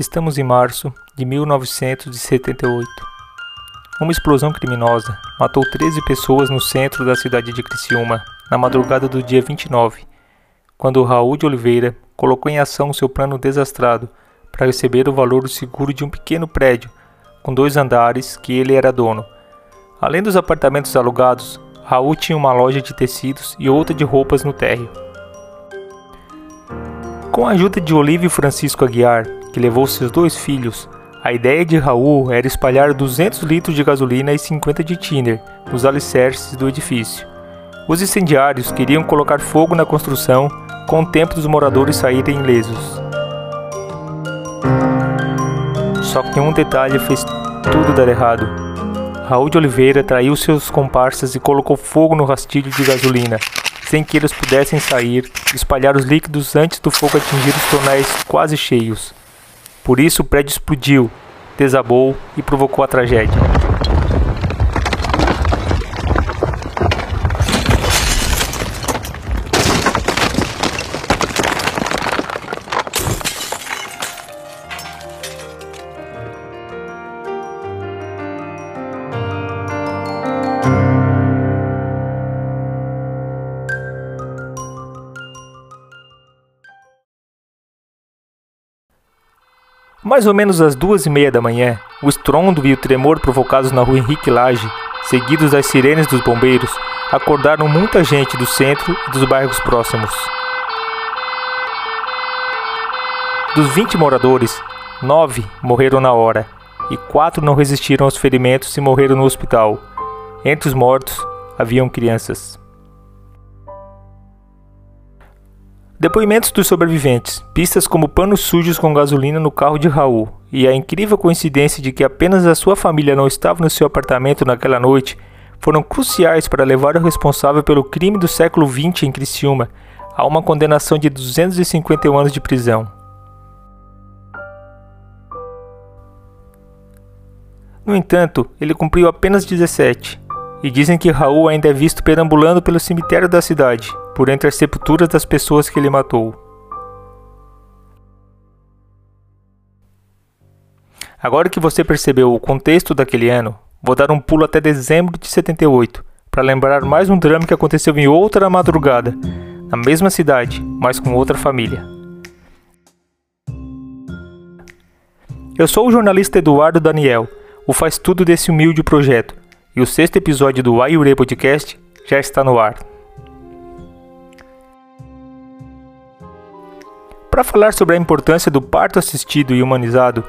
Estamos em março de 1978. Uma explosão criminosa matou 13 pessoas no centro da cidade de Criciúma na madrugada do dia 29, quando Raul de Oliveira colocou em ação seu plano desastrado para receber o valor do seguro de um pequeno prédio com dois andares que ele era dono. Além dos apartamentos alugados, Raul tinha uma loja de tecidos e outra de roupas no térreo. Com a ajuda de Olívio Francisco Aguiar, que levou seus dois filhos, a ideia de Raul era espalhar 200 litros de gasolina e 50 de tiner nos alicerces do edifício. Os incendiários queriam colocar fogo na construção com o tempo dos moradores saírem ilesos. Só que um detalhe fez tudo dar errado. Raul de Oliveira traiu seus comparsas e colocou fogo no rastilho de gasolina, sem que eles pudessem sair espalhar os líquidos antes do fogo atingir os tonéis quase cheios. Por isso o prédio explodiu, desabou e provocou a tragédia. Mais ou menos às duas e meia da manhã, o estrondo e o tremor provocados na rua Henrique Lage, seguidos das sirenes dos bombeiros, acordaram muita gente do centro e dos bairros próximos. Dos 20 moradores, nove morreram na hora e quatro não resistiram aos ferimentos e morreram no hospital. Entre os mortos haviam crianças. Depoimentos dos sobreviventes, pistas como panos sujos com gasolina no carro de Raul. E a incrível coincidência de que apenas a sua família não estava no seu apartamento naquela noite foram cruciais para levar o responsável pelo crime do século XX em Criciúma a uma condenação de 251 anos de prisão. No entanto, ele cumpriu apenas 17, e dizem que Raul ainda é visto perambulando pelo cemitério da cidade, por entre as sepulturas das pessoas que ele matou. Agora que você percebeu o contexto daquele ano, vou dar um pulo até dezembro de 78 para lembrar mais um drama que aconteceu em outra madrugada, na mesma cidade, mas com outra família. Eu sou o jornalista Eduardo Daniel, o faz tudo desse humilde projeto, e o sexto episódio do Ayure Podcast já está no ar. Para falar sobre a importância do parto assistido e humanizado,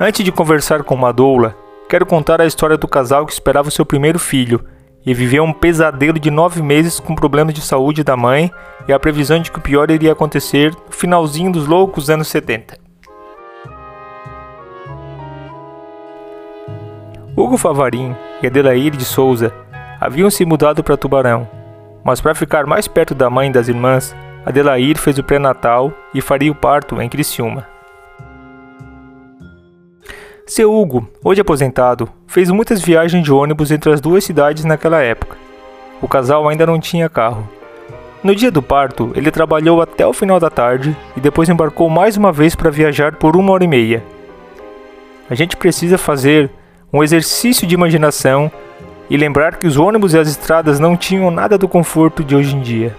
antes de conversar com uma doula, quero contar a história do casal que esperava o seu primeiro filho e viveu um pesadelo de nove meses com problemas de saúde da mãe e a previsão de que o pior iria acontecer no finalzinho dos loucos anos 70. Hugo Favarin e Adelaide de Souza haviam se mudado para Tubarão, mas para ficar mais perto da mãe e das irmãs, Adelaide fez o pré-natal e faria o parto em Criciúma. Seu Hugo, hoje aposentado, fez muitas viagens de ônibus entre as duas cidades naquela época. O casal ainda não tinha carro. No dia do parto, ele trabalhou até o final da tarde e depois embarcou mais uma vez para viajar por uma hora e meia. A gente precisa fazer um exercício de imaginação e lembrar que os ônibus e as estradas não tinham nada do conforto de hoje em dia.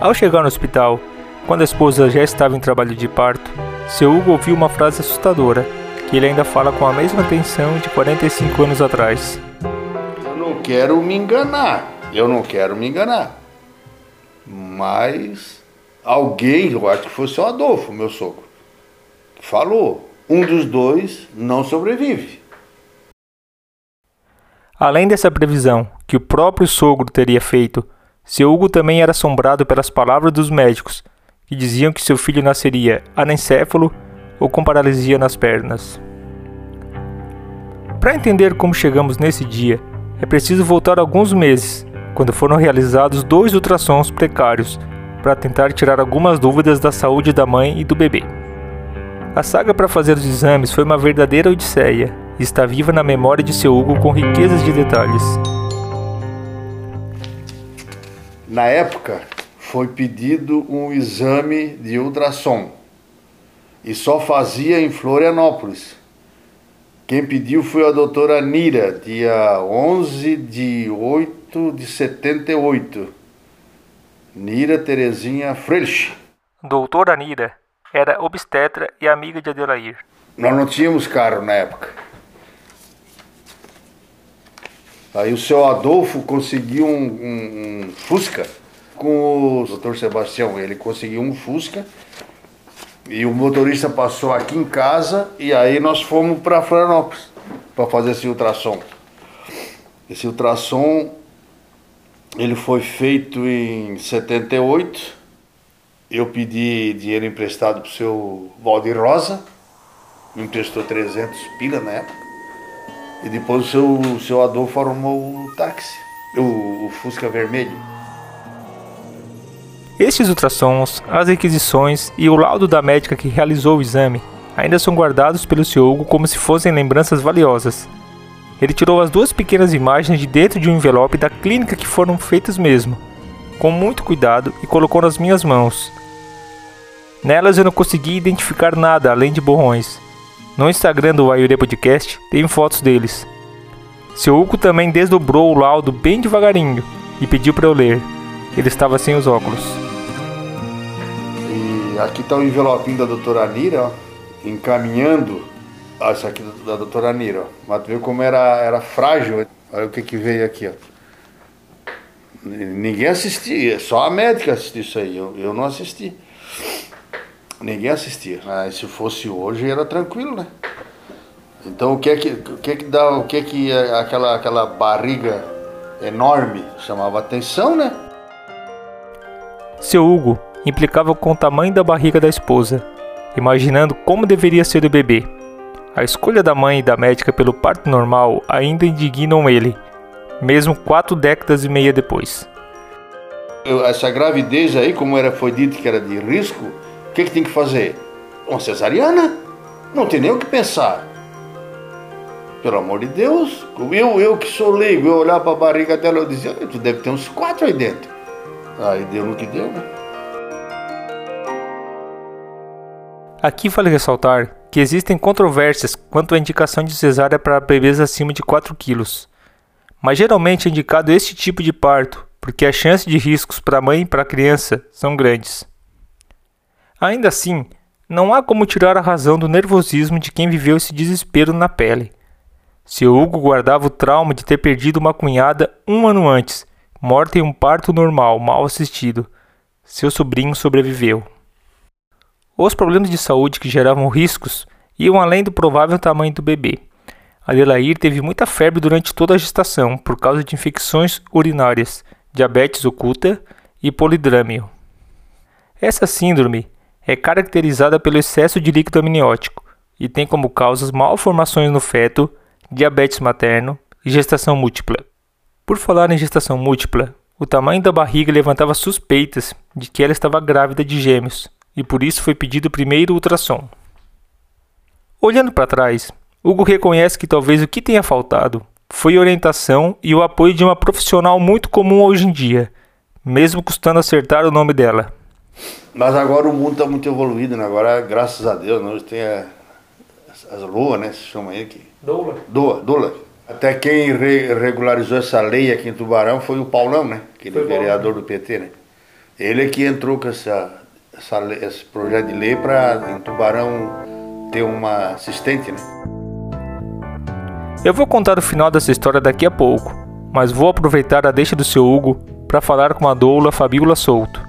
Ao chegar no hospital, quando a esposa já estava em trabalho de parto, seu Hugo ouviu uma frase assustadora, que ele ainda fala com a mesma tensão de 45 anos atrás. Eu não quero me enganar, eu não quero me enganar. Mas alguém, eu acho que fosse o Adolfo, meu sogro, falou: um dos dois não sobrevive. Além dessa previsão que o próprio sogro teria feito seu Hugo também era assombrado pelas palavras dos médicos, que diziam que seu filho nasceria anencéfalo ou com paralisia nas pernas. Para entender como chegamos nesse dia, é preciso voltar alguns meses, quando foram realizados dois ultrassons precários para tentar tirar algumas dúvidas da saúde da mãe e do bebê. A saga para fazer os exames foi uma verdadeira odisseia e está viva na memória de seu Hugo com riquezas de detalhes. Na época, foi pedido um exame de ultrassom e só fazia em Florianópolis. Quem pediu foi a doutora Nira, dia 11 de 8 de 78. Nira Terezinha Frelich. Doutora Nira era obstetra e amiga de Adelair. Nós não tínhamos carro na época. Aí o seu Adolfo conseguiu um, um, um Fusca com o doutor Sebastião. Ele conseguiu um Fusca e o motorista passou aqui em casa e aí nós fomos para Florianópolis para fazer esse ultrassom. Esse ultrassom ele foi feito em 78. Eu pedi dinheiro emprestado para o seu Valdir Rosa, me emprestou 300 pila na época. E depois o seu, o seu Adolfo arrumou o táxi, o, o Fusca vermelho. Estes ultrassons, as requisições e o laudo da médica que realizou o exame ainda são guardados pelo Sr. Hugo como se fossem lembranças valiosas. Ele tirou as duas pequenas imagens de dentro de um envelope da clínica que foram feitas mesmo, com muito cuidado e colocou nas minhas mãos. Nelas eu não consegui identificar nada além de borrões. No Instagram do Ayuré Podcast tem fotos deles. Seu Hugo também desdobrou o laudo bem devagarinho e pediu para eu ler. Ele estava sem os óculos aqui está o envelopinho da doutora Nira, ó, encaminhando. Isso aqui da doutora Nira. Mas tu viu como era, era frágil. Olha o que, que veio aqui, ó. Ninguém assistia, só a médica assistiu isso aí. Eu, eu não assisti. Ninguém assistia. Mas se fosse hoje era tranquilo, né? Então o que é que, o que, é que dá, o que é que é aquela, aquela barriga enorme chamava atenção, né? Seu Hugo, implicava com o tamanho da barriga da esposa, imaginando como deveria ser o bebê. A escolha da mãe e da médica pelo parto normal ainda indignam ele, mesmo quatro décadas e meia depois. Essa gravidez aí, como era, foi dito que era de risco, o que, que tem que fazer? Uma cesariana? Não tem nem o que pensar. Pelo amor de Deus, eu, eu que sou leigo, eu olhar para a barriga dela e dizia, tu deve ter uns quatro aí dentro. Aí deu no que deu, né? Aqui vale ressaltar que existem controvérsias quanto à indicação de cesárea para bebês acima de 4 kg, mas geralmente é indicado este tipo de parto porque a chance de riscos para a mãe e para a criança são grandes. Ainda assim, não há como tirar a razão do nervosismo de quem viveu esse desespero na pele. Seu Hugo guardava o trauma de ter perdido uma cunhada um ano antes, morta em um parto normal, mal assistido. Seu sobrinho sobreviveu. Os problemas de saúde que geravam riscos iam além do provável tamanho do bebê. Adelair teve muita febre durante toda a gestação por causa de infecções urinárias, diabetes oculta e polidrâmio. Essa síndrome é caracterizada pelo excesso de líquido amniótico e tem como causas malformações no feto, diabetes materno e gestação múltipla. Por falar em gestação múltipla, o tamanho da barriga levantava suspeitas de que ela estava grávida de gêmeos, e por isso foi pedido o primeiro ultrassom. Olhando para trás, Hugo reconhece que talvez o que tenha faltado foi orientação e o apoio de uma profissional muito comum hoje em dia, mesmo custando acertar o nome dela. Mas agora o mundo está muito evoluído, né? agora graças a Deus, nós tem a, as LOA, né? Se chama aí aqui. Doula. Doula, doula. Até quem re regularizou essa lei aqui em Tubarão foi o Paulão, né? Aquele foi vereador bom. do PT, né? Ele é que entrou com essa essa, esse projeto de lei para em Tubarão ter uma assistente, né? Eu vou contar o final dessa história daqui a pouco, mas vou aproveitar a deixa do seu Hugo para falar com a doula Fabiola Souto.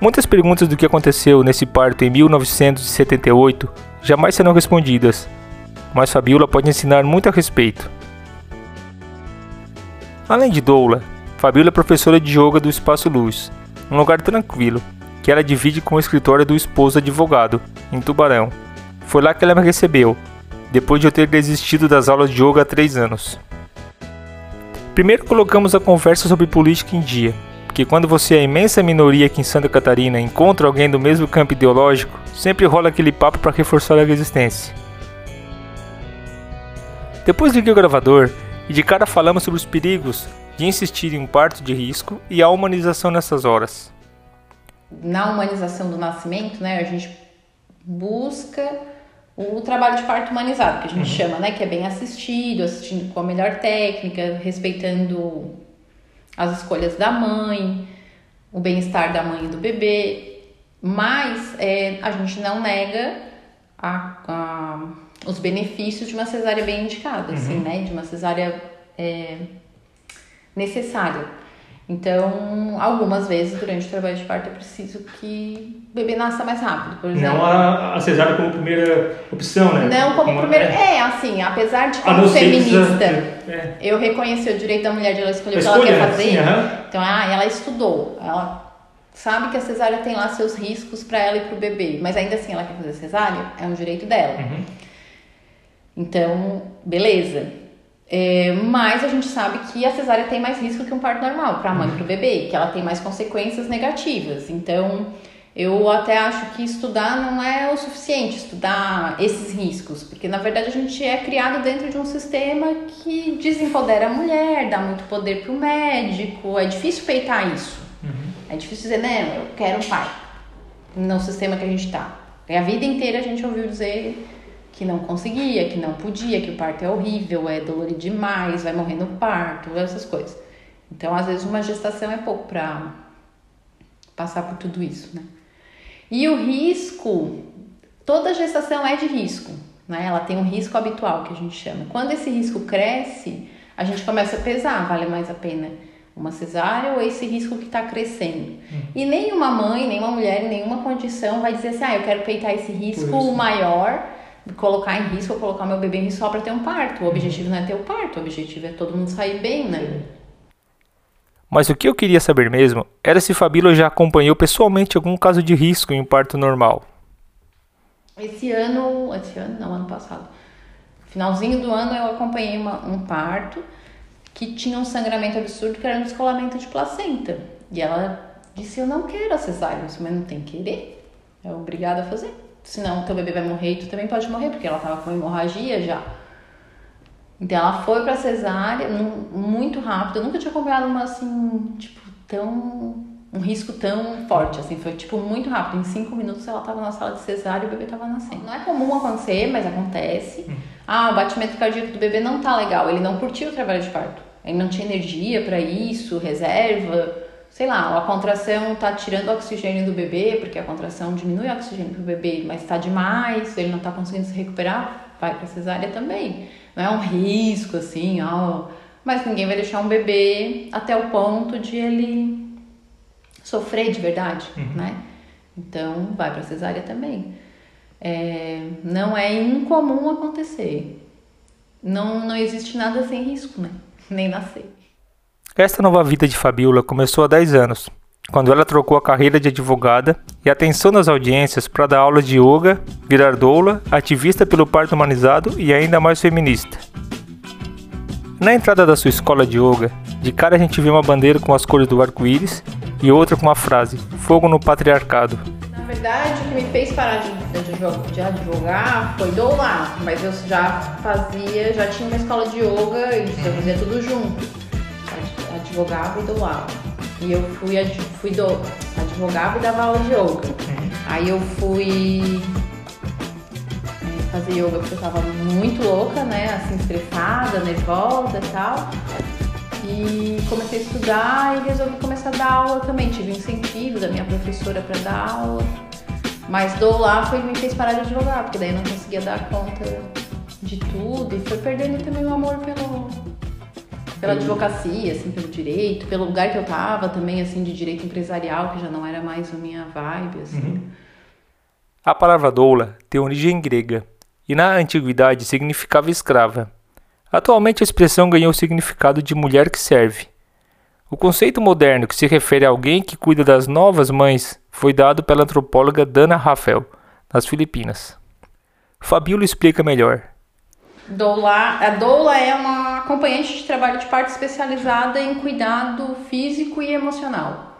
Muitas perguntas do que aconteceu nesse parto em 1978 jamais serão respondidas, mas Fabiola pode ensinar muito a respeito. Além de doula, Fabiola é professora de yoga do Espaço Luz um lugar tranquilo, que ela divide com o escritório do esposo advogado, em Tubarão. Foi lá que ela me recebeu, depois de eu ter desistido das aulas de yoga há três anos. Primeiro colocamos a conversa sobre política em dia, porque quando você é a imensa minoria aqui em Santa Catarina encontra alguém do mesmo campo ideológico, sempre rola aquele papo para reforçar a resistência. Depois liguei o gravador e de cara falamos sobre os perigos de insistir em um parto de risco e a humanização nessas horas? Na humanização do nascimento, né, a gente busca o trabalho de parto humanizado, que a gente uhum. chama, né, que é bem assistido, assistindo com a melhor técnica, respeitando as escolhas da mãe, o bem-estar da mãe e do bebê, mas é, a gente não nega a, a, os benefícios de uma cesárea bem indicada, assim, uhum. assim, né, de uma cesárea é, necessária. Então, algumas vezes durante o trabalho de parto é preciso que o bebê nasça mais rápido, por exemplo. Não a, a cesárea como primeira opção, né? Não como, como primeira. É. é, assim, apesar de como feminista, é. eu reconheci o direito da mulher de ela escolher o que ela quer fazer. Sim, Então, ah, ela estudou, ela sabe que a cesárea tem lá seus riscos para ela e para o bebê, mas ainda assim ela quer fazer cesárea, é um direito dela. Uhum. Então, beleza. É, mas a gente sabe que a cesárea tem mais risco que um parto normal para a mãe e para o bebê, que ela tem mais consequências negativas. Então, eu até acho que estudar não é o suficiente, estudar esses riscos, porque na verdade a gente é criado dentro de um sistema que desempodera a mulher, dá muito poder para o médico, é difícil peitar isso. Uhum. É difícil dizer, né, eu quero um pai no sistema que a gente está. A vida inteira a gente ouviu dizer que não conseguia, que não podia, que o parto é horrível, é dolorido demais, vai morrer no parto, essas coisas. Então, às vezes, uma gestação é pouco para passar por tudo isso, né? E o risco, toda gestação é de risco, né? Ela tem um risco habitual que a gente chama. Quando esse risco cresce, a gente começa a pesar, vale mais a pena uma cesárea ou esse risco que está crescendo. Hum. E nenhuma mãe, nenhuma mulher, nenhuma condição vai dizer assim, ah, eu quero peitar esse risco maior colocar em risco ou colocar meu bebê em risco só para ter um parto. O objetivo não é ter o parto, o objetivo é todo mundo sair bem, né? Mas o que eu queria saber mesmo era se Fabíola já acompanhou pessoalmente algum caso de risco em um parto normal. Esse ano, esse ano não, ano passado. Finalzinho do ano eu acompanhei uma, um parto que tinha um sangramento absurdo que era um descolamento de placenta. E ela disse, eu não quero a cesárea, mas não tem que querer. É obrigada a fazer senão teu bebê vai morrer e tu também pode morrer, porque ela tava com hemorragia já. Então ela foi pra cesárea muito rápido. Eu nunca tinha acompanhado uma assim, tipo, tão. um risco tão forte, assim. Foi tipo muito rápido. Em cinco minutos ela tava na sala de cesárea e o bebê tava nascendo. Não é comum acontecer, mas acontece. Hum. Ah, o batimento cardíaco do bebê não tá legal. Ele não curtiu o trabalho de parto. Ele não tinha energia para isso, reserva sei lá, a contração tá tirando oxigênio do bebê, porque a contração diminui o oxigênio pro bebê, mas tá demais, ele não tá conseguindo se recuperar, vai pra cesárea também. Não é um risco assim, ó, mas ninguém vai deixar um bebê até o ponto de ele sofrer de verdade, uhum. né? Então, vai pra cesárea também. É, não é incomum acontecer. Não, não existe nada sem risco, né? Nem nascer. Esta nova vida de Fabiola começou há 10 anos, quando ela trocou a carreira de advogada e atenção nas audiências para dar aula de yoga, virar doula, ativista pelo parto humanizado e ainda mais feminista. Na entrada da sua escola de yoga, de cara a gente viu uma bandeira com as cores do arco-íris e outra com a frase Fogo no patriarcado. Na verdade, o que me fez parar de, de, de advogar foi doular, mas eu já fazia, já tinha uma escola de yoga e eu fazia tudo junto advogava e dou aula. E eu fui, fui do, advogava e dava aula de yoga. Aí eu fui é, fazer yoga porque eu tava muito louca, né? Assim, estressada, nervosa e tal. E comecei a estudar e resolvi começar a dar aula também. Tive um incentivo da minha professora para dar aula. Mas dou lá foi me fez parar de advogar, porque daí eu não conseguia dar conta de tudo e foi perdendo também o amor pelo, pela advocacia, assim, pelo direito, pelo lugar que eu tava também, assim, de direito empresarial, que já não era mais a minha vibe, assim. Uhum. A palavra doula tem origem grega e na antiguidade significava escrava. Atualmente a expressão ganhou o significado de mulher que serve. O conceito moderno que se refere a alguém que cuida das novas mães foi dado pela antropóloga Dana Rafael, nas Filipinas. Fabíola explica melhor. Doula, a doula é uma acompanhante de trabalho de parto especializada em cuidado físico e emocional.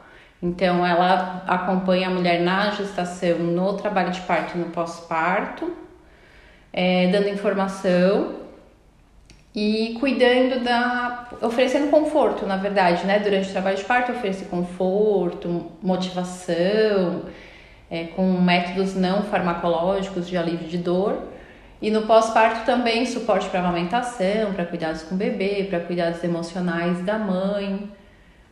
Então, ela acompanha a mulher na gestação, no trabalho de parto e no pós-parto, é, dando informação e cuidando da. oferecendo conforto, na verdade, né? Durante o trabalho de parto, oferecer conforto, motivação, é, com métodos não farmacológicos de alívio de dor. E no pós-parto também suporte para amamentação, para cuidados com o bebê, para cuidados emocionais da mãe.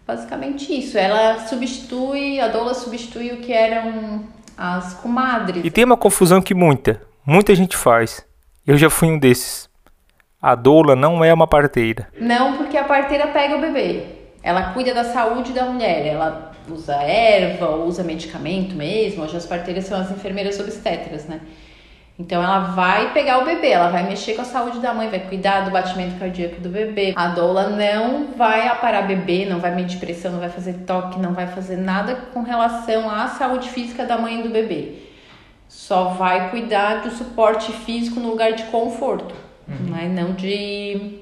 Basicamente isso. Ela substitui, a doula substitui o que eram as comadres. E tem uma confusão que muita, muita gente faz. Eu já fui um desses. A doula não é uma parteira. Não, porque a parteira pega o bebê. Ela cuida da saúde da mulher. Ela usa erva, usa medicamento mesmo. Hoje as parteiras são as enfermeiras obstetras, né? Então ela vai pegar o bebê, ela vai mexer com a saúde da mãe, vai cuidar do batimento cardíaco do bebê. A doula não vai aparar bebê, não vai medir pressão, não vai fazer toque, não vai fazer nada com relação à saúde física da mãe e do bebê. Só vai cuidar do suporte físico no lugar de conforto, uhum. né? não de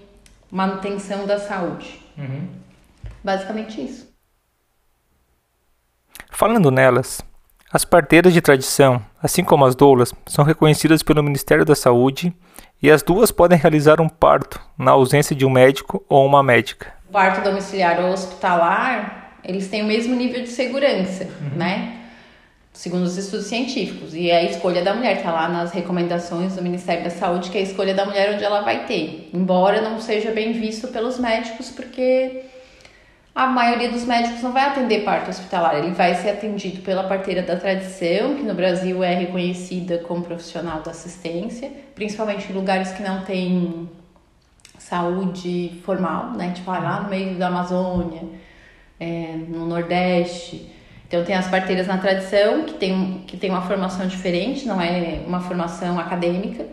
manutenção da saúde. Uhum. Basicamente isso. Falando nelas, as parteiras de tradição, assim como as doulas, são reconhecidas pelo Ministério da Saúde e as duas podem realizar um parto na ausência de um médico ou uma médica. O parto domiciliar ou hospitalar, eles têm o mesmo nível de segurança, uhum. né? Segundo os estudos científicos. E é a escolha da mulher, está lá nas recomendações do Ministério da Saúde, que é a escolha da mulher onde ela vai ter. Embora não seja bem visto pelos médicos, porque a maioria dos médicos não vai atender parto hospitalar, ele vai ser atendido pela parteira da tradição, que no Brasil é reconhecida como profissional da assistência, principalmente em lugares que não tem saúde formal, né? Tipo ah, lá no meio da Amazônia, é, no Nordeste. Então tem as parteiras na tradição, que tem, que tem uma formação diferente, não é uma formação acadêmica,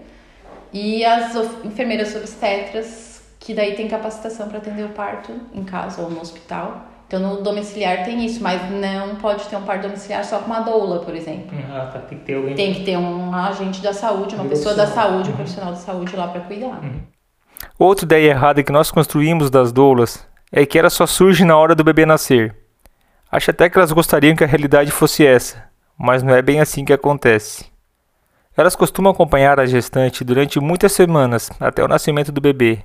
e as enfermeiras obstetras que daí tem capacitação para atender o parto em casa ou no hospital. Então no domiciliar tem isso, mas não pode ter um parto domiciliar só com uma doula, por exemplo. Ah, tá. Tem que ter alguém. Tem que ter um agente da saúde, uma pessoa da saúde, um uhum. profissional da saúde lá para cuidar. Uhum. Outra ideia errada que nós construímos das doulas é que ela só surge na hora do bebê nascer. Acho até que elas gostariam que a realidade fosse essa, mas não é bem assim que acontece. Elas costumam acompanhar a gestante durante muitas semanas até o nascimento do bebê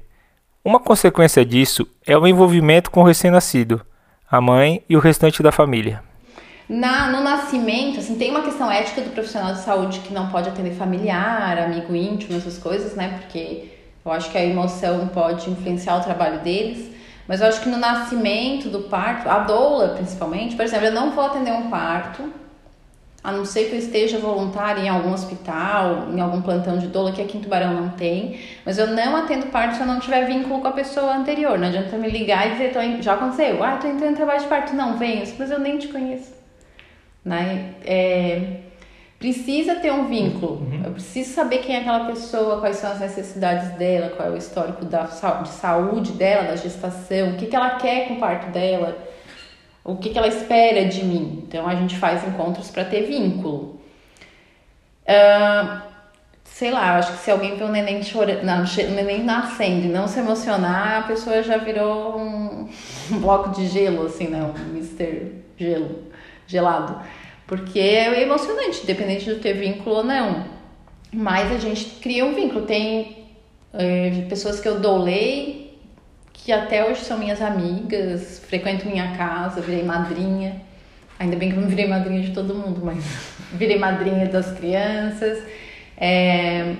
uma consequência disso é o envolvimento com o recém-nascido, a mãe e o restante da família. Na, no nascimento, assim, tem uma questão ética do profissional de saúde que não pode atender familiar, amigo íntimo, essas coisas, né? Porque eu acho que a emoção pode influenciar o trabalho deles. Mas eu acho que no nascimento do parto, a doula principalmente, por exemplo, eu não vou atender um parto a não ser que eu esteja voluntária em algum hospital, em algum plantão de doula, que aqui em Tubarão não tem, mas eu não atendo parto se eu não tiver vínculo com a pessoa anterior. Não adianta me ligar e dizer, já aconteceu, ah, tô entrando em trabalho de parto. Não, venho, mas eu nem te conheço. Né? É, precisa ter um vínculo, uhum. eu preciso saber quem é aquela pessoa, quais são as necessidades dela, qual é o histórico da, de saúde dela, da gestação, o que, que ela quer com o parto dela o que, que ela espera de mim. Então a gente faz encontros para ter vínculo. Uh, sei lá, acho que se alguém vê um neném chorando, não, um neném nascendo e não se emocionar, a pessoa já virou um, um bloco de gelo, assim, né? Um Mr. Gelo, gelado. Porque é emocionante, independente de ter vínculo ou não. Mas a gente cria um vínculo. Tem é, pessoas que eu doulei que até hoje são minhas amigas, frequento minha casa, virei madrinha. Ainda bem que eu não virei madrinha de todo mundo, mas virei madrinha das crianças. É,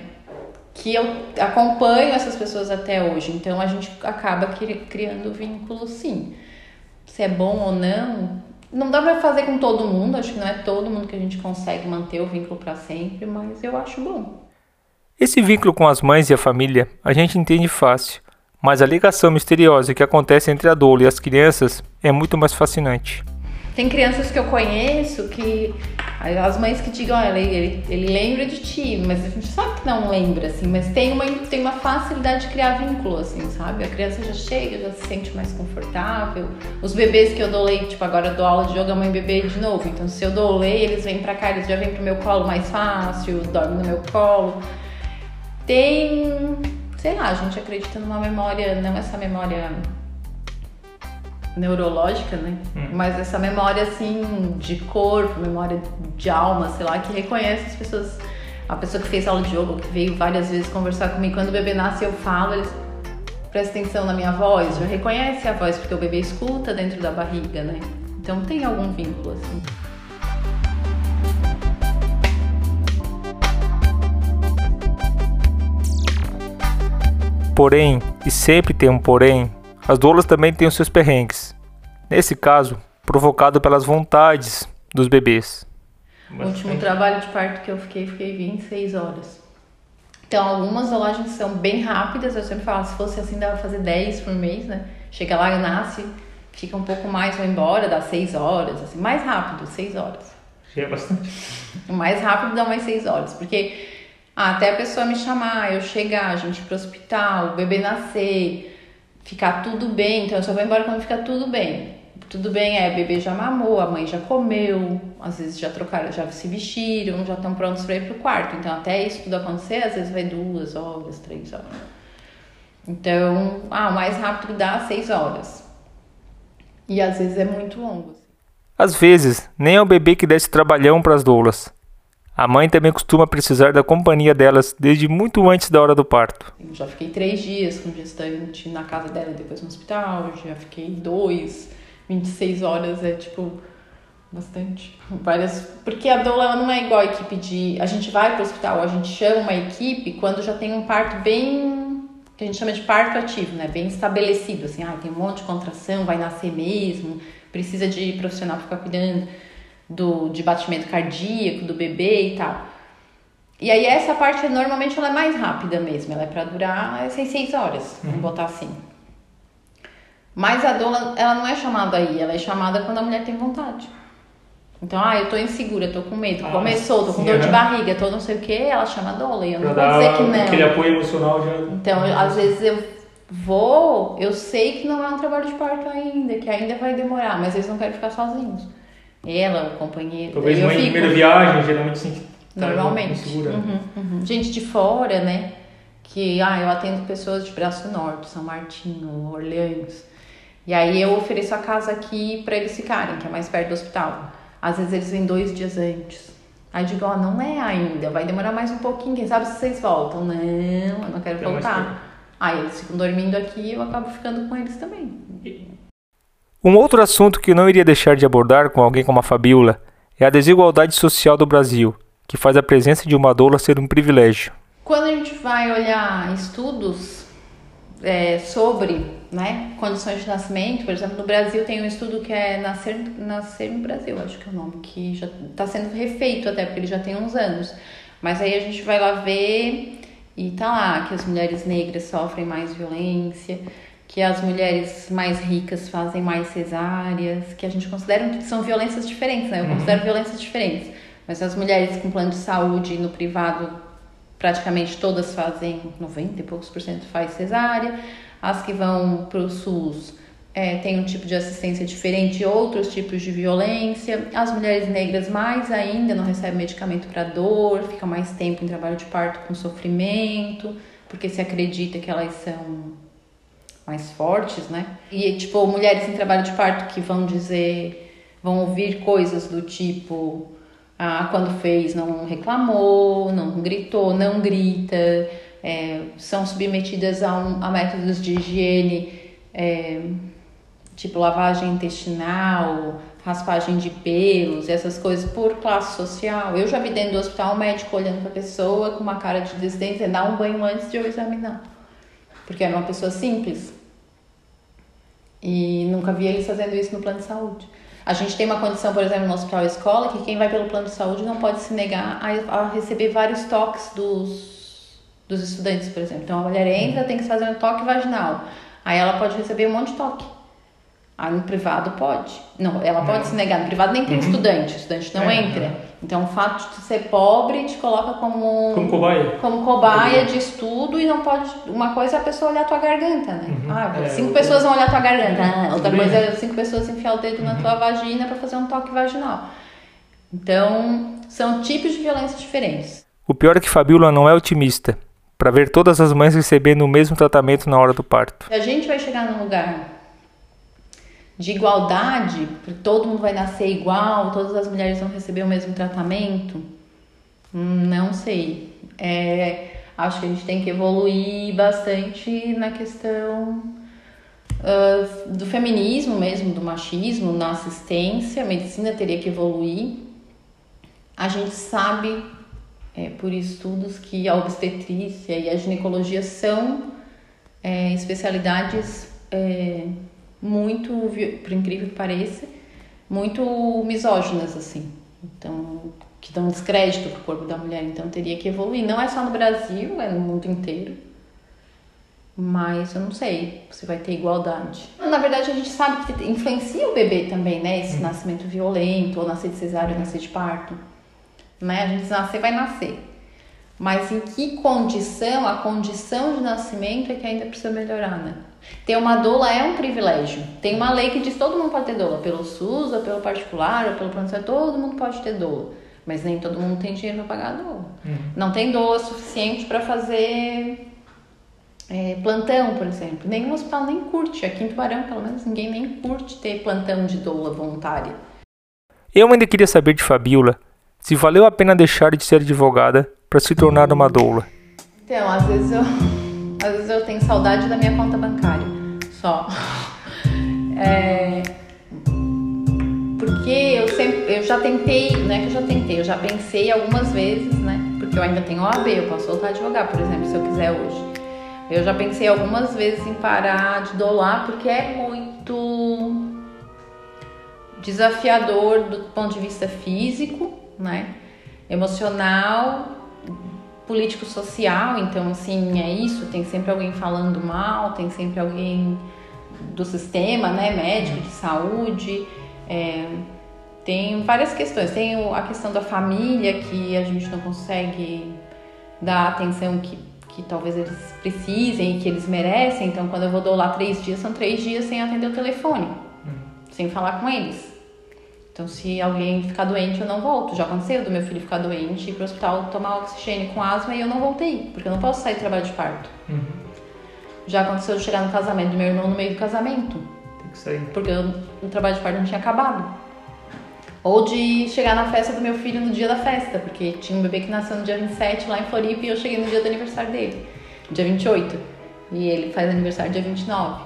que eu acompanho essas pessoas até hoje. Então a gente acaba criando vínculo sim. Se é bom ou não, não dá para fazer com todo mundo, acho que não é todo mundo que a gente consegue manter o vínculo para sempre, mas eu acho bom. Esse vínculo com as mães e a família a gente entende fácil. Mas a ligação misteriosa que acontece entre a doula e as crianças é muito mais fascinante. Tem crianças que eu conheço que as mães que digam, olha, ele, ele lembra de ti, mas a gente sabe que não lembra, assim, mas tem uma, tem uma facilidade de criar vínculo, assim, sabe? A criança já chega, já se sente mais confortável. Os bebês que eu dou leite, tipo, agora eu dou aula de yoga mãe bebê de novo, então se eu dou leite, eles vêm pra cá, eles já vêm pro meu colo mais fácil, dormem no meu colo. Tem sei lá, a gente acredita numa memória, não essa memória neurológica, né? Hum. Mas essa memória assim de corpo, memória de alma, sei lá, que reconhece as pessoas. A pessoa que fez aula de yoga, que veio várias vezes conversar comigo, quando o bebê nasce eu falo, eles presta atenção na minha voz, já reconhece a voz, porque o bebê escuta dentro da barriga, né? Então tem algum vínculo assim. Porém, e sempre tem um porém, as doulas também têm os seus perrengues. Nesse caso, provocado pelas vontades dos bebês. O último trabalho de parto que eu fiquei, fiquei 26 horas. Então, algumas dolagens são bem rápidas, eu sempre falo, se fosse assim, dava pra fazer 10 por mês, né? Chega lá, nasce, fica um pouco mais, vai embora, dá 6 horas, assim, mais rápido, 6 horas. Já é bastante. O mais rápido dá mais 6 horas, porque até a pessoa me chamar, eu chegar, a gente ir pro hospital, o bebê nascer, ficar tudo bem, então eu só vou embora quando ficar tudo bem. Tudo bem, é, bebê já mamou, a mãe já comeu, às vezes já trocaram, já se vestiram, já estão prontos para ir pro quarto. Então, até isso tudo acontecer, às vezes vai duas horas, três horas. Então, ah, o mais rápido dá seis horas. E às vezes é muito longo. Assim. Às vezes, nem é o bebê que desce trabalhão para as doulas. A mãe também costuma precisar da companhia delas desde muito antes da hora do parto. Eu já fiquei três dias com gestante na casa dela, depois no hospital, já fiquei dois 26 horas é tipo bastante. Várias. Porque a doula não é igual a equipe de. A gente vai para o hospital, a gente chama uma equipe quando já tem um parto bem. que a gente chama de parto ativo, né? Bem estabelecido. Assim, ah, tem um monte de contração, vai nascer mesmo, precisa de profissional ficar cuidando do, de batimento cardíaco do bebê e tal. E aí essa parte normalmente ela é mais rápida mesmo, ela é para durar é, seis horas, vamos uhum. botar assim. Mas a doula, ela não é chamada aí, ela é chamada quando a mulher tem vontade. Então, ah, eu tô insegura, tô com medo, ah, começou, tô com dor é. de barriga, tô não sei o que, ela chama a doula. E eu não vou dizer que não. Aquele apoio emocional já. Então, eu, às vezes eu vou, eu sei que não é um trabalho de parto ainda, que ainda vai demorar, mas eles não querem ficar sozinhos. Ela, o companheiro. Talvez mãe fico... primeira viagem, geralmente sim. Tá Normalmente. Uhum, uhum. Gente de fora, né? Que, ah, eu atendo pessoas de Braço Norte, São Martinho, Orleans. E aí eu ofereço a casa aqui para eles ficarem, que é mais perto do hospital. Às vezes eles vêm dois dias antes. Aí eu digo, ó, oh, não é ainda, vai demorar mais um pouquinho, quem sabe se vocês voltam. Não, eu não quero voltar. Aí eles ficam dormindo aqui e eu acabo ficando com eles também. Um outro assunto que não iria deixar de abordar com alguém como a Fabiola é a desigualdade social do Brasil, que faz a presença de uma doula ser um privilégio. Quando a gente vai olhar estudos é, sobre né, condições de nascimento, por exemplo, no Brasil tem um estudo que é Nascer, Nascer no Brasil, acho que é o nome, que já está sendo refeito até, porque ele já tem uns anos. Mas aí a gente vai lá ver e tá lá que as mulheres negras sofrem mais violência, que as mulheres mais ricas fazem mais cesáreas, que a gente considera que são violências diferentes, né? Eu uhum. considero violências diferentes. Mas as mulheres com plano de saúde no privado, praticamente todas fazem 90 e poucos por cento faz cesárea. As que vão para o SUS é, têm um tipo de assistência diferente, outros tipos de violência. As mulheres negras, mais ainda, não recebem medicamento para dor, fica mais tempo em trabalho de parto com sofrimento, porque se acredita que elas são mais fortes, né? E, tipo, mulheres em trabalho de parto que vão dizer, vão ouvir coisas do tipo. Ah, quando fez, não reclamou, não gritou, não grita é, são submetidas a, um, a, métodos de higiene, é, tipo lavagem intestinal, raspagem de pelos, essas coisas por classe social. Eu já vi dentro do hospital um médico olhando para a pessoa com uma cara de desdém, dar um banho antes de eu examinar, porque era uma pessoa simples. E nunca vi eles fazendo isso no plano de saúde. A gente tem uma condição, por exemplo, no hospital escola, que quem vai pelo plano de saúde não pode se negar a, a receber vários toques dos dos estudantes, por exemplo. Então a mulher entra, tem que fazer um toque vaginal. Aí ela pode receber um monte de toque. Aí no privado pode. Não, ela pode se negar. No privado nem tem uhum. estudante, o estudante não é, entra. É. Então o fato de ser pobre te coloca como. Como cobaia. Como cobaia de estudo e não pode. Uma coisa é a pessoa olhar a tua garganta, né? Uhum. Ah, é, cinco pessoas vão olhar a tua garganta. Ah, outra coisa é cinco pessoas enfiar o dedo na uhum. tua vagina para fazer um toque vaginal. Então, são tipos de violência diferentes. O pior é que Fabiola não é otimista para ver todas as mães recebendo o mesmo tratamento na hora do parto. A gente vai chegar num lugar de igualdade, todo mundo vai nascer igual, todas as mulheres vão receber o mesmo tratamento, não sei. É, Acho que a gente tem que evoluir bastante na questão uh, do feminismo mesmo, do machismo, na assistência. A medicina teria que evoluir. A gente sabe, é, por estudos, que a obstetrícia e a ginecologia são é, especialidades é, muito, por incrível que pareça, muito misóginas, assim. Então, que dão descrédito pro corpo da mulher. Então, teria que evoluir. Não é só no Brasil, é no mundo inteiro. Mas eu não sei se vai ter igualdade. Na verdade, a gente sabe que influencia o bebê também, né? Esse hum. nascimento violento, ou nascer de cesárea, ou nascer de parto. Né? A gente nascer, vai nascer. Mas em que condição, a condição de nascimento é que ainda precisa melhorar, né? Ter uma doula é um privilégio. Tem uma lei que diz que todo mundo pode ter doula, pelo SUS, ou pelo particular, ou pelo plano todo mundo pode ter doula. Mas nem todo mundo tem dinheiro para pagar a doula. Uhum. Não tem doula suficiente para fazer é, plantão, por exemplo. Nenhum hospital nem curte. Aqui em Tubarão, pelo menos, ninguém nem curte ter plantão de doula voluntária. Eu ainda queria saber de Fabiola se valeu a pena deixar de ser advogada para se tornar uma doula. Então, às vezes eu às vezes eu tenho saudade da minha conta bancária, só. É, porque eu sempre, eu já tentei, não é que eu já tentei, eu já pensei algumas vezes, né? Porque eu ainda tenho OAB, eu posso voltar a advogar, por exemplo, se eu quiser hoje. Eu já pensei algumas vezes em parar de dolar porque é muito desafiador do ponto de vista físico, né? Emocional político-social, então assim, é isso, tem sempre alguém falando mal, tem sempre alguém do sistema, né, médico, de saúde, é, tem várias questões, tem a questão da família que a gente não consegue dar a atenção que, que talvez eles precisem e que eles merecem, então quando eu vou doar três dias, são três dias sem atender o telefone, uhum. sem falar com eles. Então, se alguém ficar doente, eu não volto. Já aconteceu do meu filho ficar doente e ir pro hospital tomar oxigênio com asma e eu não voltei, porque eu não posso sair do trabalho de parto. Uhum. Já aconteceu de chegar no casamento do meu irmão no meio do casamento. Tem que sair. Porque eu, o trabalho de parto não tinha acabado. Ou de chegar na festa do meu filho no dia da festa, porque tinha um bebê que nasceu no dia 27 lá em Floripa e eu cheguei no dia do aniversário dele, dia 28. E ele faz aniversário dia 29.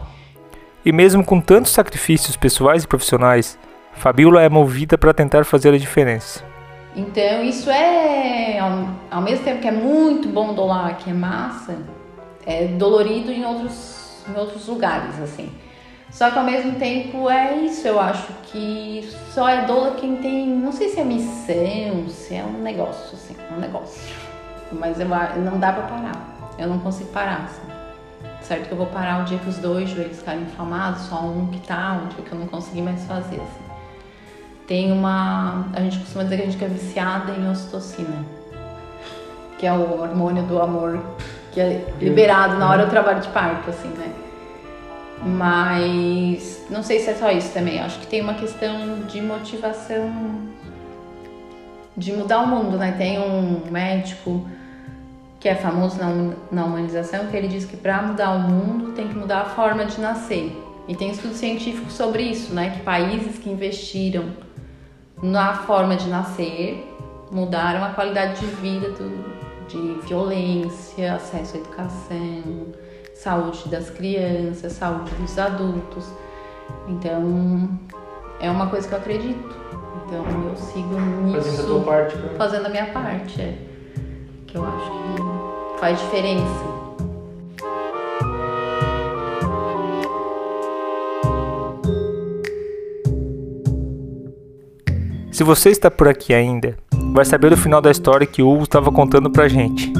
E mesmo com tantos sacrifícios pessoais e profissionais, Fabiola é movida para tentar fazer a diferença. Então, isso é, ao, mesmo tempo que é muito bom dolar, que é massa, é dolorido em outros, em outros lugares, assim. Só que ao mesmo tempo é isso, eu acho que só é doula quem tem, não sei se é missão, se é um negócio, assim, um negócio. Mas eu, não dá pra parar, eu não consigo parar, assim. Certo que eu vou parar o dia que os dois joelhos ficarem inflamados, só um que tá, um dia que eu não consegui mais fazer, assim tem uma. A gente costuma dizer que a gente é viciada em ocitocina, que é o hormônio do amor que é liberado na hora do trabalho de parto, assim, né? Mas não sei se é só isso também. Acho que tem uma questão de motivação de mudar o mundo, né? Tem um médico que é famoso na, humanização que ele diz que para mudar o mundo tem que mudar a forma de nascer. E tem estudos científicos sobre isso, né? Que países que investiram na forma de nascer, mudaram a qualidade de vida do, de violência, acesso à educação, saúde das crianças, saúde dos adultos. Então, é uma coisa que eu acredito. Então, eu sigo nisso. Fazendo a tua parte. Né? Fazendo a minha parte, é. Que eu acho que faz diferença. Se você está por aqui ainda, vai saber o final da história que o Hugo estava contando pra gente.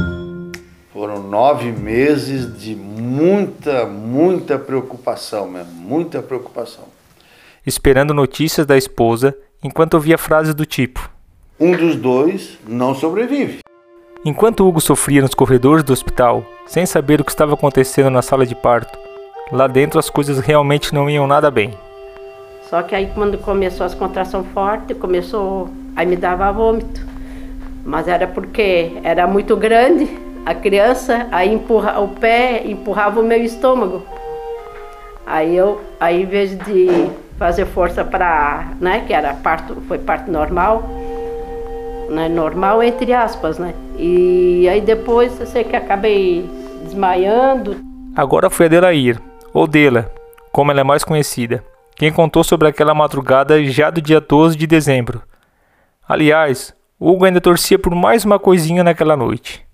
Foram nove meses de muita, muita preocupação mesmo, muita preocupação. Esperando notícias da esposa enquanto ouvia frases do tipo: Um dos dois não sobrevive. Enquanto Hugo sofria nos corredores do hospital, sem saber o que estava acontecendo na sala de parto, lá dentro as coisas realmente não iam nada bem. Só que aí quando começou as contrações fortes, começou, aí me dava vômito. Mas era porque era muito grande a criança, aí empurra, o pé empurrava o meu estômago. Aí eu, aí em vez de fazer força para, né, que era parto, foi parto normal, né, normal entre aspas, né? E aí depois eu sei que acabei desmaiando. Agora foi a Delair, ou Dela, como ela é mais conhecida, quem contou sobre aquela madrugada já do dia 12 de dezembro. Aliás, Hugo ainda torcia por mais uma coisinha naquela noite.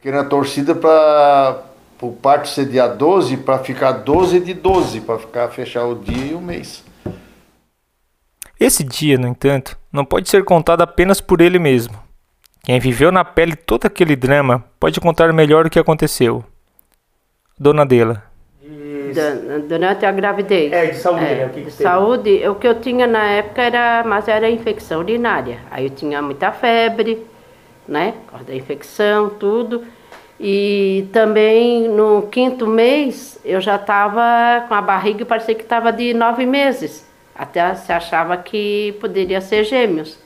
Que era torcida para o parto ser dia 12 para ficar 12 de 12, para ficar fechar o dia e o mês. Esse dia, no entanto, não pode ser contado apenas por ele mesmo. Quem viveu na pele todo aquele drama pode contar melhor o que aconteceu. Dona Dela. Durante a gravidez. É, de saúde, é, né? O que, que saúde, o que eu tinha na época era, mas era infecção urinária. Aí eu tinha muita febre, né? Por causa da infecção, tudo. E também no quinto mês eu já estava com a barriga, parecia que estava de nove meses. Até se achava que poderia ser gêmeos.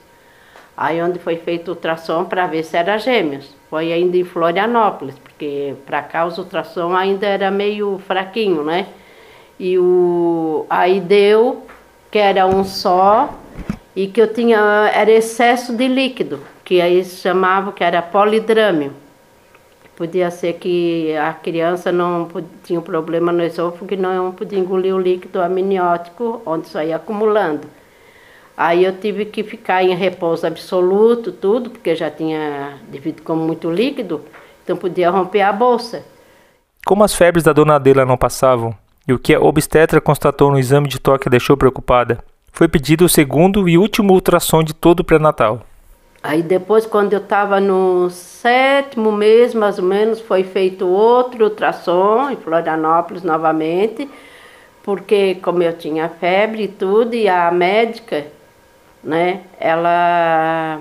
Aí onde foi feito o ultrassom para ver se era gêmeos. Foi ainda em Florianópolis, porque para cá os ultrassom ainda era meio fraquinho, né? E o aí deu que era um só e que eu tinha era excesso de líquido, que aí chamavam que era polidrâmio. Podia ser que a criança não tinha um problema no esôfago e não podia engolir o líquido amniótico, onde isso ia acumulando. Aí eu tive que ficar em repouso absoluto, tudo, porque já tinha, devido como muito líquido, então podia romper a bolsa. Como as febres da dona Adela não passavam, e o que a obstetra constatou no exame de toque a deixou preocupada, foi pedido o segundo e último ultrassom de todo o pré-natal. Aí depois, quando eu estava no sétimo mês, mais ou menos, foi feito outro ultrassom em Florianópolis novamente, porque como eu tinha febre e tudo, e a médica, né, ela,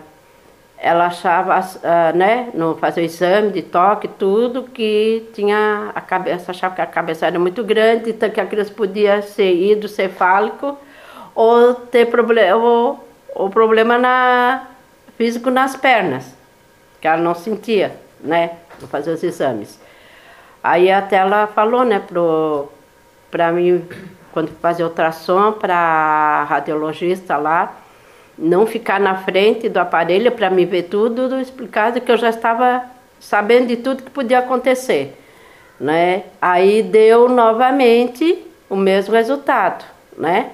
ela achava, uh, né, no fazer o exame de toque tudo, que tinha a cabeça, achava que a cabeça era muito grande, então que a criança podia ser hidrocefálico ou ter problema, ou, ou problema na físico nas pernas, que ela não sentia, né? Vou fazer os exames. Aí até ela falou, né, pro, pra mim, quando fazer ultrassom, para radiologista lá, não ficar na frente do aparelho para me ver tudo explicado, que eu já estava sabendo de tudo que podia acontecer. Né? Aí deu novamente o mesmo resultado, né?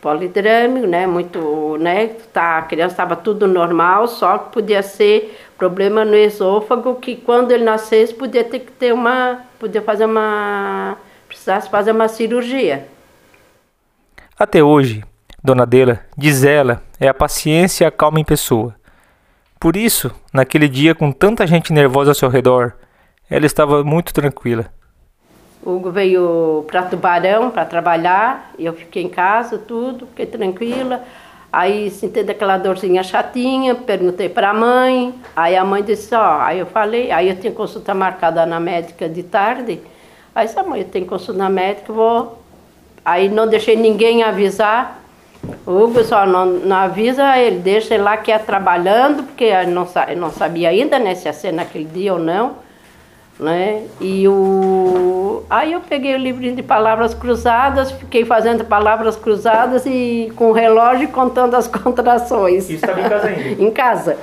polidrâmico, né? Muito, né? Tá, a criança estava tudo normal, só que podia ser problema no esôfago que quando ele nascesse podia ter que ter uma, podia fazer uma, precisasse fazer uma cirurgia. Até hoje, Dona Dela, diz ela, é a paciência e a calma em pessoa. Por isso, naquele dia com tanta gente nervosa ao seu redor, ela estava muito tranquila. Hugo veio para Tubarão para trabalhar, eu fiquei em casa, tudo, fiquei tranquila. Aí senti aquela dorzinha chatinha, perguntei para a mãe, aí a mãe disse, ó, aí eu falei, aí eu tinha consulta marcada na médica de tarde, aí disse, mãe, eu tenho consulta na médica, vou. Aí não deixei ninguém avisar, Hugo só não, não avisa, ele deixa ele lá que é trabalhando, porque não, não sabia ainda né, se ia ser naquele dia ou não né? E o aí eu peguei o livrinho de palavras cruzadas, fiquei fazendo palavras cruzadas e com o relógio contando as contrações. Isso estava em casa ainda? em casa.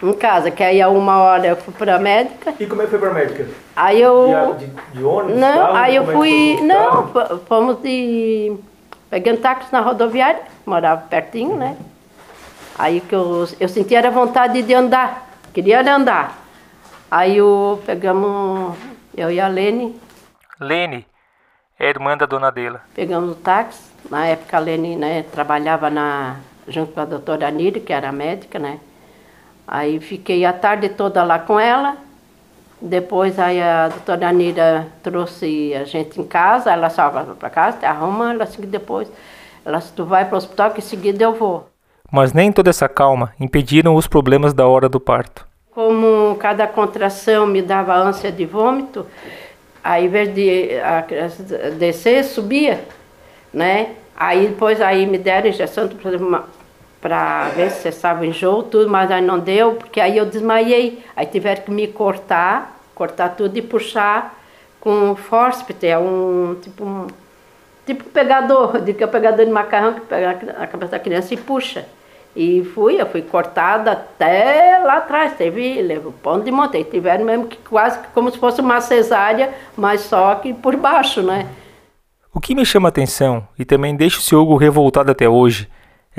Em casa, que aí a uma hora eu fui para a médica. E como é que foi para a médica? Aí eu. De, de ônibus? Não, carro, aí eu é fui. Não, fomos de. Pegando táxi na rodoviária, morava pertinho, né? Aí que eu, eu sentia a vontade de andar, queria andar. Aí o, pegamos, eu e a Lene. Lene é irmã da dona Adela. Pegamos o táxi. Na época a Lene né, trabalhava na, junto com a doutora Niri, que era médica, né? Aí fiquei a tarde toda lá com ela. Depois aí a doutora Anira trouxe a gente em casa, ela só vai para casa, te arruma, ela assim depois, ela tu vai para o hospital que em seguida eu vou. Mas nem toda essa calma impediram os problemas da hora do parto. Como cada contração me dava ânsia de vômito, aí, ao invés de a descer, subia, né? Aí depois aí me deram injeção para ver se cessava o enjoo, tudo, mas aí não deu, porque aí eu desmaiei. Aí tiveram que me cortar, cortar tudo e puxar com fórceps, é um tipo um tipo pegador, de que é o pegador de macarrão que pega a cabeça da criança e puxa. E fui, eu fui cortada até lá atrás, teve, levou ponto de montei, tiveram mesmo que quase como se fosse uma cesárea, mas só que por baixo, né? O que me chama a atenção, e também deixa o Hugo revoltado até hoje,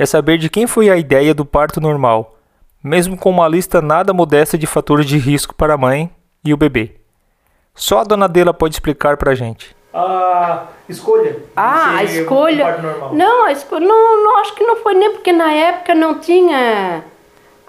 é saber de quem foi a ideia do parto normal, mesmo com uma lista nada modesta de fatores de risco para a mãe e o bebê. Só a dona Dela pode explicar para a gente a escolha? Ah, a escolha. Não, a escolha. Não, não, acho que não foi nem porque na época não tinha.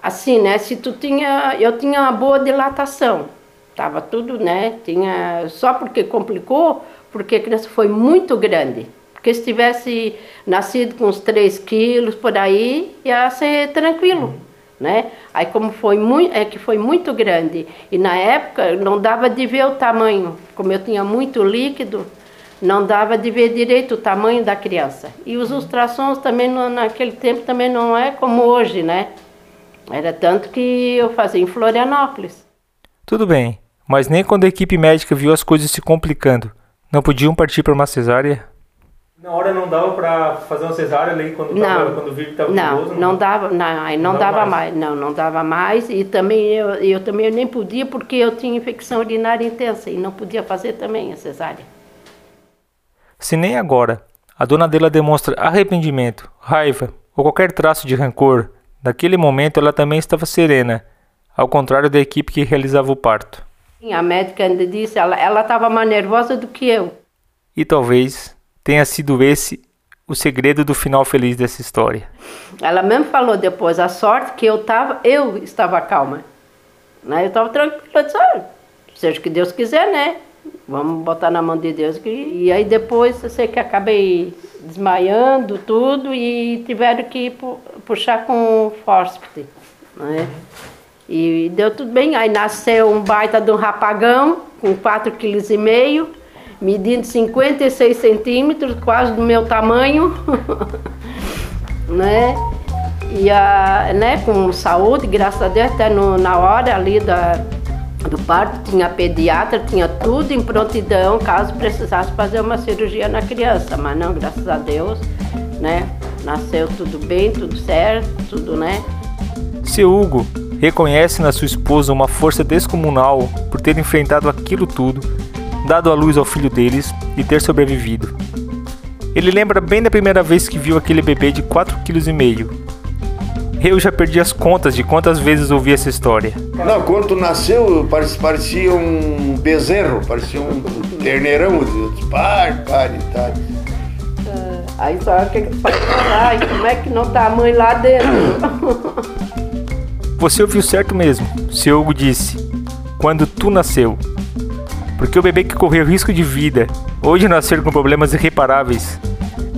Assim, né? Se tu tinha. Eu tinha uma boa dilatação. Tava tudo, né? Tinha. Só porque complicou, porque a criança foi muito grande. Porque se tivesse nascido com uns 3 quilos por aí, ia ser tranquilo. Uhum né? Aí como foi muito, é que foi muito grande e na época não dava de ver o tamanho, como eu tinha muito líquido, não dava de ver direito o tamanho da criança. E os ultrassons também naquele tempo também não é como hoje, né? Era tanto que eu fazia em Florianópolis. Tudo bem, mas nem quando a equipe médica viu as coisas se complicando, não podiam partir para uma cesárea? Na hora não dava para fazer uma cesárea ali quando não, tava, quando viu que estava não, perigoso? Não, não dava, não, não, não dava mais. mais. Não, não dava mais e também eu, eu também nem podia porque eu tinha infecção urinária intensa e não podia fazer também a cesárea. Se nem agora a dona dela demonstra arrependimento, raiva ou qualquer traço de rancor, naquele momento ela também estava serena, ao contrário da equipe que realizava o parto. A médica ainda disse, ela estava mais nervosa do que eu. E talvez tenha sido esse o segredo do final feliz dessa história. Ela mesmo falou depois, a sorte que eu tava, eu estava calma. Né? Eu estava tranquila, disse, ah, seja o que Deus quiser, né? Vamos botar na mão de Deus. E aí depois eu sei que acabei desmaiando tudo e tiveram que puxar com fórceps, né? E deu tudo bem. Aí nasceu um baita de um rapagão com 4,5 kg medindo 56 centímetros, quase do meu tamanho, né? E a, né, com saúde, graças a Deus, até no, na hora ali da, do parto tinha pediatra, tinha tudo em prontidão, caso precisasse fazer uma cirurgia na criança, mas não, graças a Deus, né? Nasceu tudo bem, tudo certo, tudo, né? Seu Hugo reconhece na sua esposa uma força descomunal por ter enfrentado aquilo tudo dado a luz ao filho deles e ter sobrevivido. Ele lembra bem da primeira vez que viu aquele bebê de 4,5 kg. Eu já perdi as contas de quantas vezes ouvi essa história. Não, quando nasceu, parecia um bezerro, parecia um terneirão. Pare, pare, pare. Aí só que ai, como é que não tá a mãe lá dentro? Você ouviu certo mesmo. Seu Hugo disse: Quando tu nasceu, porque o bebê que correu risco de vida, hoje nascer com problemas irreparáveis,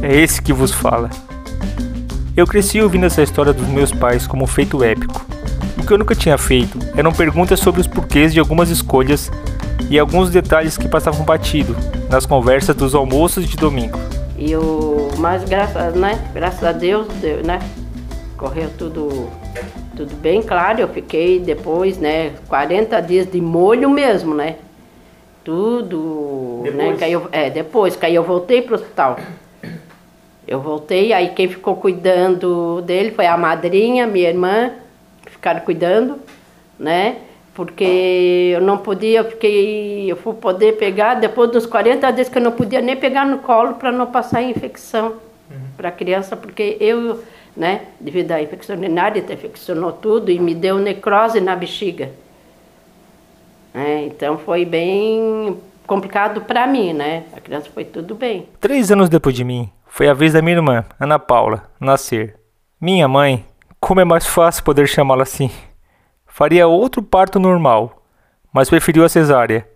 é esse que vos fala. Eu cresci ouvindo essa história dos meus pais como um feito épico. O que eu nunca tinha feito eram perguntas sobre os porquês de algumas escolhas e alguns detalhes que passavam batido nas conversas dos almoços de domingo. E o mais graças, né? Graças a Deus, né? Correu tudo tudo bem, claro. Eu fiquei depois, né? 40 dias de molho mesmo, né? Tudo, né, depois. né? Que aí eu, é, depois, que aí eu voltei pro hospital. Eu voltei, aí quem ficou cuidando dele foi a madrinha, minha irmã, que ficaram cuidando, né? Porque eu não podia, eu fiquei, eu fui poder pegar, depois dos 40 dias que eu não podia nem pegar no colo para não passar infecção uhum. para a criança, porque eu, né, devido à infecção urinária, infeccionou tudo e me deu necrose na bexiga. É, então foi bem complicado para mim, né? A criança foi tudo bem. Três anos depois de mim, foi a vez da minha irmã, Ana Paula, nascer. Minha mãe, como é mais fácil poder chamá-la assim, faria outro parto normal, mas preferiu a cesárea,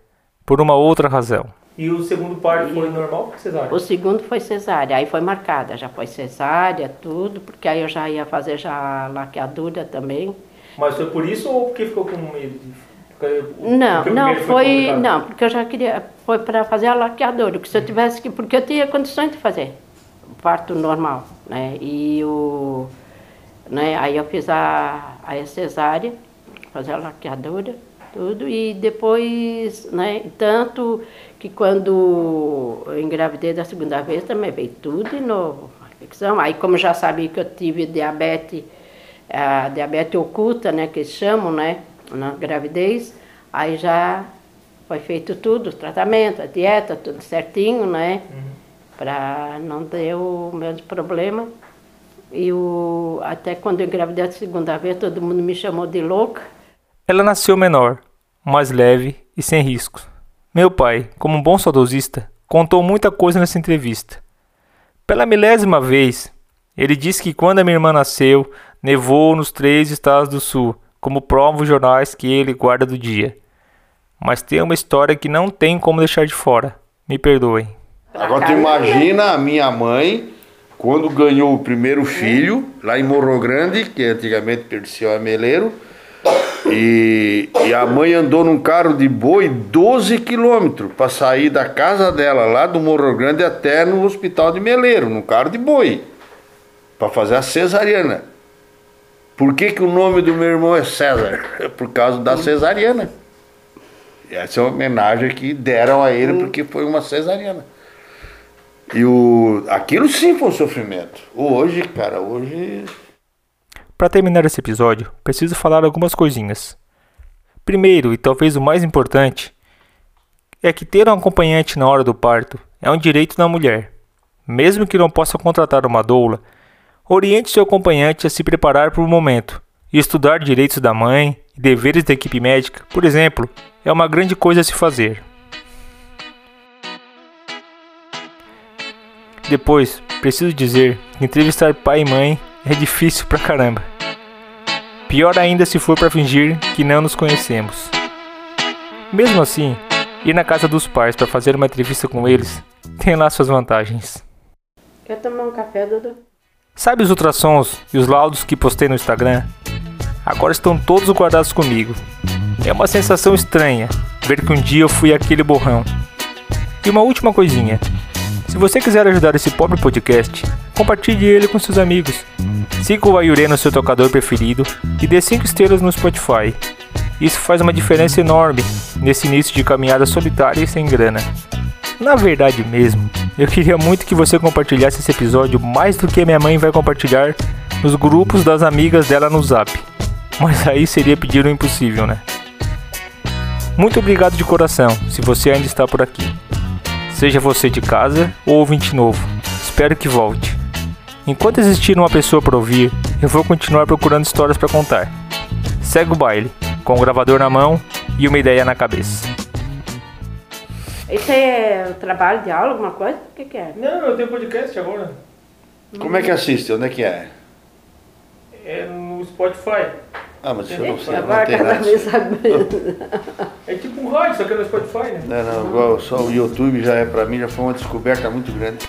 por uma outra razão. E o segundo parto foi normal ou cesárea? O segundo foi cesárea, aí foi marcada, já foi cesárea, tudo, porque aí eu já ia fazer já laqueadura também. Mas foi por isso ou porque ficou com medo de não, não, foi, foi não, porque eu já queria, foi para fazer a laqueadora, que se eu tivesse que, porque eu tinha condições de fazer parto normal, né, e o, né, aí eu fiz a, a cesárea, fazer a laqueadora, tudo, e depois, né, tanto que quando eu engravidei da segunda vez também veio tudo de novo, a infecção, aí como já sabia que eu tive diabetes, a diabetes oculta, né, que chamam, né, na gravidez, aí já foi feito tudo, o tratamento, a dieta, tudo certinho, né, uhum. para não ter o mesmo problema. E o, até quando eu engravidei a segunda vez, todo mundo me chamou de louca. Ela nasceu menor, mais leve e sem riscos. Meu pai, como um bom saudosista, contou muita coisa nessa entrevista. Pela milésima vez, ele disse que quando a minha irmã nasceu, nevou nos três estados do sul, como provam os jornais que ele guarda do dia. Mas tem uma história que não tem como deixar de fora. Me perdoem. Agora tu imagina a minha mãe quando ganhou o primeiro filho, lá em Morro Grande, que antigamente pertencia a Meleiro, e, e, a mãe andou num carro de boi 12 quilômetros para sair da casa dela, lá do Morro Grande, até no hospital de Meleiro, num carro de boi, para fazer a cesariana. Por que, que o nome do meu irmão é César? Por causa da cesariana. Essa é uma homenagem que deram a ele porque foi uma cesariana. E o, aquilo sim foi um sofrimento. Hoje, cara, hoje. Para terminar esse episódio, preciso falar algumas coisinhas. Primeiro, e talvez o mais importante, é que ter um acompanhante na hora do parto é um direito da mulher. Mesmo que não possa contratar uma doula, oriente seu acompanhante a se preparar para o momento estudar direitos da mãe e deveres da equipe médica, por exemplo, é uma grande coisa a se fazer. Depois, preciso dizer que entrevistar pai e mãe é difícil pra caramba. Pior ainda se for para fingir que não nos conhecemos. Mesmo assim, ir na casa dos pais para fazer uma entrevista com eles tem lá suas vantagens. Quer tomar um café, Dudu? Sabe os ultrassons e os laudos que postei no Instagram? Agora estão todos guardados comigo. É uma sensação estranha ver que um dia eu fui aquele borrão. E uma última coisinha. Se você quiser ajudar esse pobre podcast, compartilhe ele com seus amigos. Siga o Ayurê no seu tocador preferido e dê 5 estrelas no Spotify. Isso faz uma diferença enorme nesse início de caminhada solitária e sem grana. Na verdade mesmo, eu queria muito que você compartilhasse esse episódio mais do que minha mãe vai compartilhar nos grupos das amigas dela no Zap. Mas aí seria pedir o impossível, né? Muito obrigado de coração, se você ainda está por aqui. Seja você de casa ou ouvinte novo, espero que volte. Enquanto existir uma pessoa para ouvir, eu vou continuar procurando histórias para contar. Segue o baile, com o gravador na mão e uma ideia na cabeça. Isso é trabalho de aula, alguma coisa? O que, que é? Não, eu tenho podcast agora. Como é que assiste? Onde é que é? É no Spotify. Ah, mas eu não sei, não cada vez sabe. É tipo um rádio, só que é no Spotify, né? Não, não, igual só o YouTube já é pra mim, já foi uma descoberta muito grande.